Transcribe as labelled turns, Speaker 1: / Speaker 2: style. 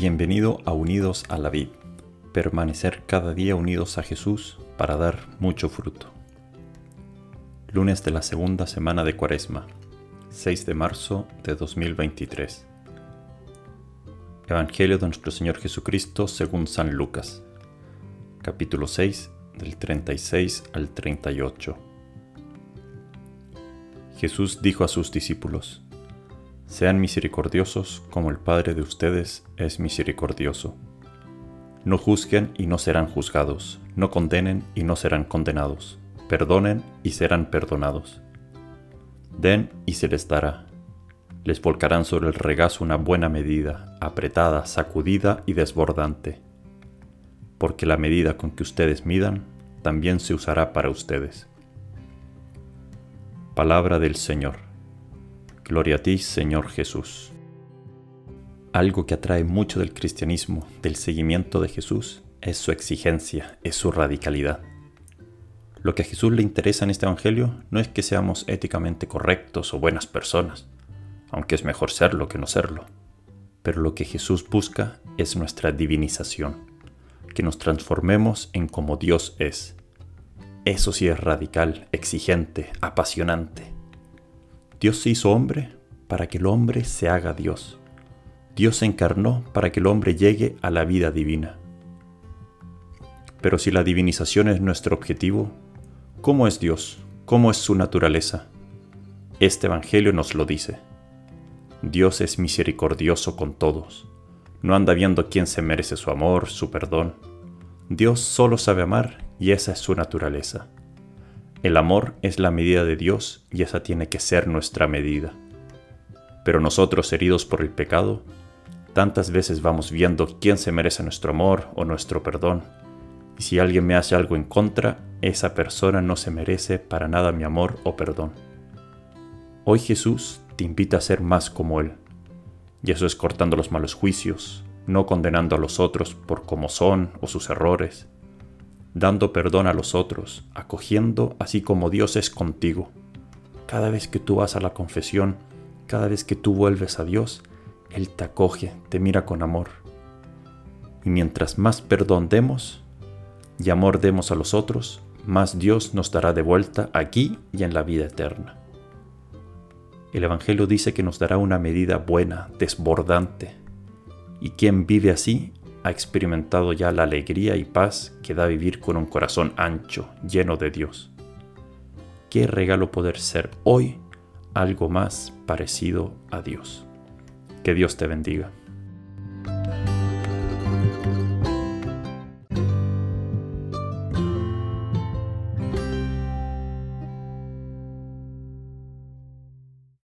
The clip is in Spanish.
Speaker 1: Bienvenido a Unidos a la Vid, permanecer cada día unidos a Jesús para dar mucho fruto. Lunes de la segunda semana de Cuaresma, 6 de marzo de 2023. Evangelio de nuestro Señor Jesucristo según San Lucas, capítulo 6, del 36 al 38. Jesús dijo a sus discípulos, sean misericordiosos como el Padre de ustedes es misericordioso. No juzguen y no serán juzgados, no condenen y no serán condenados, perdonen y serán perdonados. Den y se les dará. Les volcarán sobre el regazo una buena medida, apretada, sacudida y desbordante. Porque la medida con que ustedes midan, también se usará para ustedes. Palabra del Señor. Gloria a ti, Señor Jesús. Algo que atrae mucho del cristianismo, del seguimiento de Jesús, es su exigencia, es su radicalidad. Lo que a Jesús le interesa en este Evangelio no es que seamos éticamente correctos o buenas personas, aunque es mejor serlo que no serlo. Pero lo que Jesús busca es nuestra divinización, que nos transformemos en como Dios es. Eso sí es radical, exigente, apasionante. Dios se hizo hombre para que el hombre se haga Dios. Dios se encarnó para que el hombre llegue a la vida divina. Pero si la divinización es nuestro objetivo, ¿cómo es Dios? ¿Cómo es su naturaleza? Este Evangelio nos lo dice. Dios es misericordioso con todos. No anda viendo quién se merece su amor, su perdón. Dios solo sabe amar y esa es su naturaleza. El amor es la medida de Dios y esa tiene que ser nuestra medida. Pero nosotros, heridos por el pecado, tantas veces vamos viendo quién se merece nuestro amor o nuestro perdón. Y si alguien me hace algo en contra, esa persona no se merece para nada mi amor o perdón. Hoy Jesús te invita a ser más como Él. Y eso es cortando los malos juicios, no condenando a los otros por cómo son o sus errores, dando perdón a los otros, acogiendo así como Dios es contigo. Cada vez que tú vas a la confesión, cada vez que tú vuelves a Dios, Él te acoge, te mira con amor. Y mientras más perdón demos y amor demos a los otros, más Dios nos dará de vuelta aquí y en la vida eterna. El Evangelio dice que nos dará una medida buena, desbordante, y quien vive así ha experimentado ya la alegría y paz que da vivir con un corazón ancho, lleno de Dios. Qué regalo poder ser hoy algo más parecido a Dios. Que Dios te bendiga.